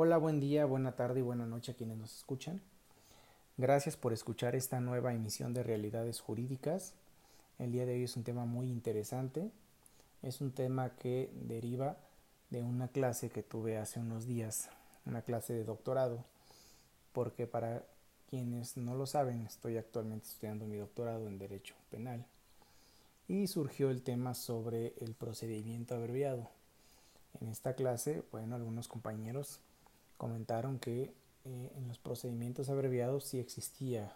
Hola, buen día, buena tarde y buena noche a quienes nos escuchan. Gracias por escuchar esta nueva emisión de Realidades Jurídicas. El día de hoy es un tema muy interesante. Es un tema que deriva de una clase que tuve hace unos días, una clase de doctorado, porque para quienes no lo saben, estoy actualmente estudiando mi doctorado en Derecho Penal y surgió el tema sobre el procedimiento abreviado. En esta clase, bueno, algunos compañeros comentaron que eh, en los procedimientos abreviados sí existía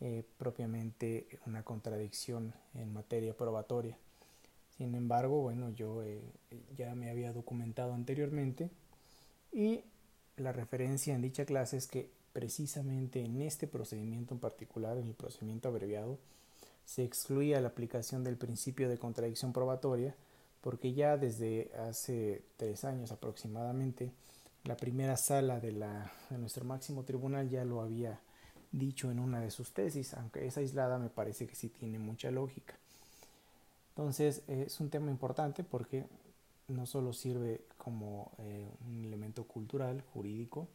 eh, propiamente una contradicción en materia probatoria. Sin embargo, bueno, yo eh, ya me había documentado anteriormente y la referencia en dicha clase es que precisamente en este procedimiento en particular, en el procedimiento abreviado, se excluía la aplicación del principio de contradicción probatoria porque ya desde hace tres años aproximadamente la primera sala de, la, de nuestro máximo tribunal ya lo había dicho en una de sus tesis, aunque es aislada me parece que sí tiene mucha lógica. Entonces es un tema importante porque no solo sirve como eh, un elemento cultural, jurídico,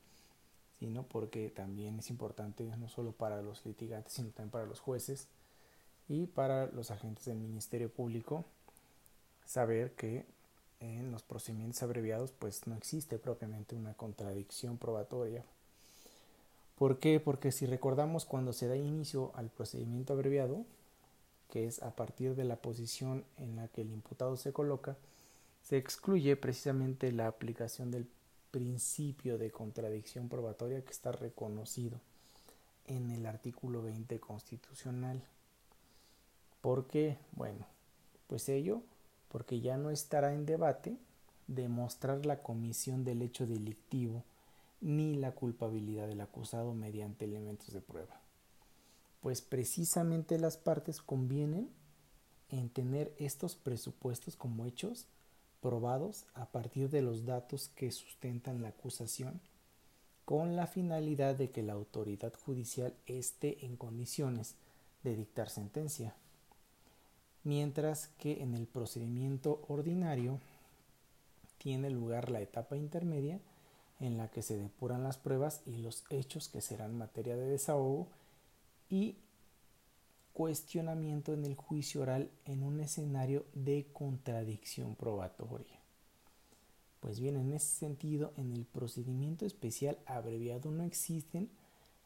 sino porque también es importante no solo para los litigantes, sino también para los jueces y para los agentes del Ministerio Público saber que en los procedimientos abreviados pues no existe propiamente una contradicción probatoria. ¿Por qué? Porque si recordamos cuando se da inicio al procedimiento abreviado, que es a partir de la posición en la que el imputado se coloca, se excluye precisamente la aplicación del principio de contradicción probatoria que está reconocido en el artículo 20 constitucional. ¿Por qué? Bueno, pues ello porque ya no estará en debate demostrar la comisión del hecho delictivo ni la culpabilidad del acusado mediante elementos de prueba. Pues precisamente las partes convienen en tener estos presupuestos como hechos probados a partir de los datos que sustentan la acusación con la finalidad de que la autoridad judicial esté en condiciones de dictar sentencia mientras que en el procedimiento ordinario tiene lugar la etapa intermedia en la que se depuran las pruebas y los hechos que serán materia de desahogo y cuestionamiento en el juicio oral en un escenario de contradicción probatoria. Pues bien, en ese sentido, en el procedimiento especial abreviado no existen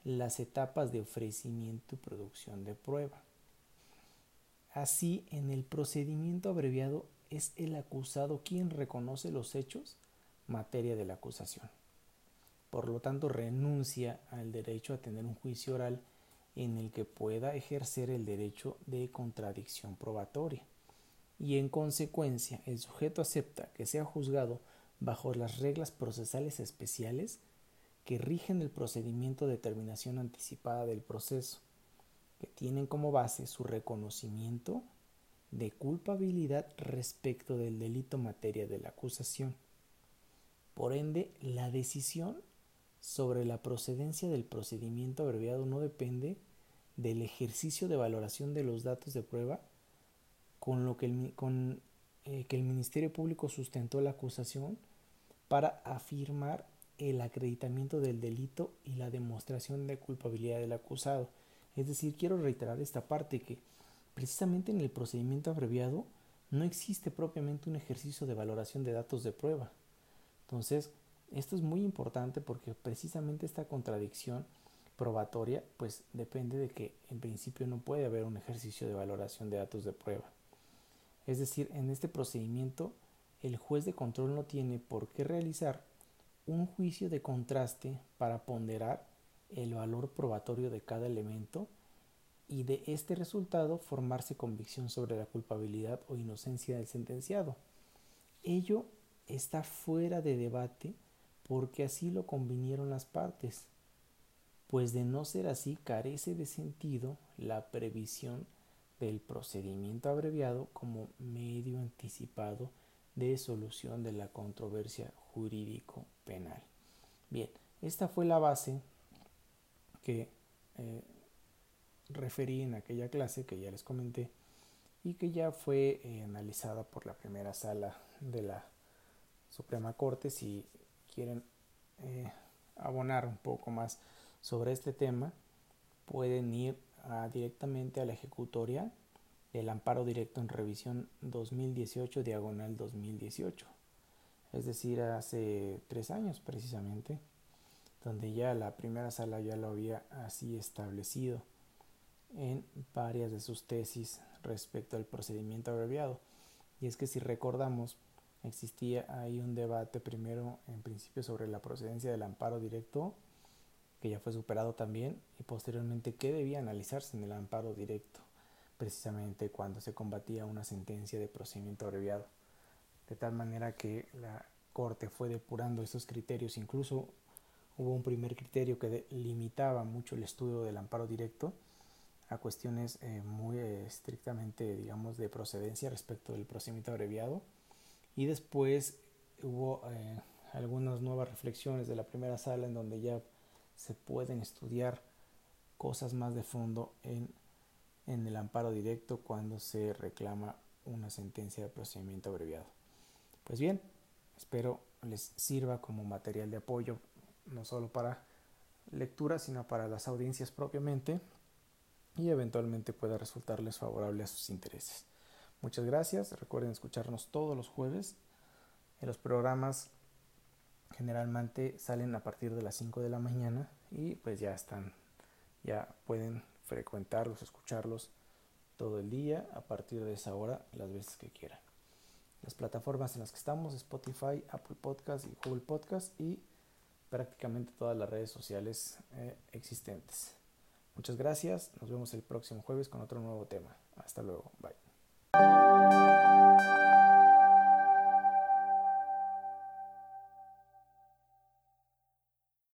las etapas de ofrecimiento y producción de prueba. Así, en el procedimiento abreviado es el acusado quien reconoce los hechos materia de la acusación. Por lo tanto, renuncia al derecho a tener un juicio oral en el que pueda ejercer el derecho de contradicción probatoria. Y en consecuencia, el sujeto acepta que sea juzgado bajo las reglas procesales especiales que rigen el procedimiento de terminación anticipada del proceso que tienen como base su reconocimiento de culpabilidad respecto del delito materia de la acusación. Por ende, la decisión sobre la procedencia del procedimiento abreviado no depende del ejercicio de valoración de los datos de prueba con lo que el, con, eh, que el Ministerio Público sustentó la acusación para afirmar el acreditamiento del delito y la demostración de culpabilidad del acusado. Es decir, quiero reiterar esta parte que precisamente en el procedimiento abreviado no existe propiamente un ejercicio de valoración de datos de prueba. Entonces, esto es muy importante porque precisamente esta contradicción probatoria pues depende de que en principio no puede haber un ejercicio de valoración de datos de prueba. Es decir, en este procedimiento el juez de control no tiene por qué realizar un juicio de contraste para ponderar el valor probatorio de cada elemento y de este resultado formarse convicción sobre la culpabilidad o inocencia del sentenciado. Ello está fuera de debate porque así lo convinieron las partes, pues de no ser así carece de sentido la previsión del procedimiento abreviado como medio anticipado de solución de la controversia jurídico penal. Bien, esta fue la base que eh, referí en aquella clase que ya les comenté y que ya fue eh, analizada por la primera sala de la Suprema Corte. Si quieren eh, abonar un poco más sobre este tema, pueden ir directamente a la ejecutoria del amparo directo en revisión 2018 diagonal 2018. Es decir, hace tres años precisamente, donde ya la primera sala ya lo había así establecido en varias de sus tesis respecto al procedimiento abreviado. Y es que si recordamos, existía ahí un debate primero en principio sobre la procedencia del amparo directo, que ya fue superado también, y posteriormente qué debía analizarse en el amparo directo, precisamente cuando se combatía una sentencia de procedimiento abreviado. De tal manera que la Corte fue depurando esos criterios, incluso hubo un primer criterio que limitaba mucho el estudio del amparo directo, a cuestiones eh, muy eh, estrictamente, digamos, de procedencia respecto del procedimiento abreviado. Y después hubo eh, algunas nuevas reflexiones de la primera sala en donde ya se pueden estudiar cosas más de fondo en, en el amparo directo cuando se reclama una sentencia de procedimiento abreviado. Pues bien, espero les sirva como material de apoyo, no solo para lectura, sino para las audiencias propiamente y eventualmente pueda resultarles favorable a sus intereses. Muchas gracias. Recuerden escucharnos todos los jueves. Los programas generalmente salen a partir de las 5 de la mañana y pues ya están, ya pueden frecuentarlos, escucharlos todo el día a partir de esa hora las veces que quieran. Las plataformas en las que estamos, Spotify, Apple Podcast y Google Podcast y prácticamente todas las redes sociales eh, existentes. Muchas gracias. Nos vemos el próximo jueves con otro nuevo tema. Hasta luego. Bye.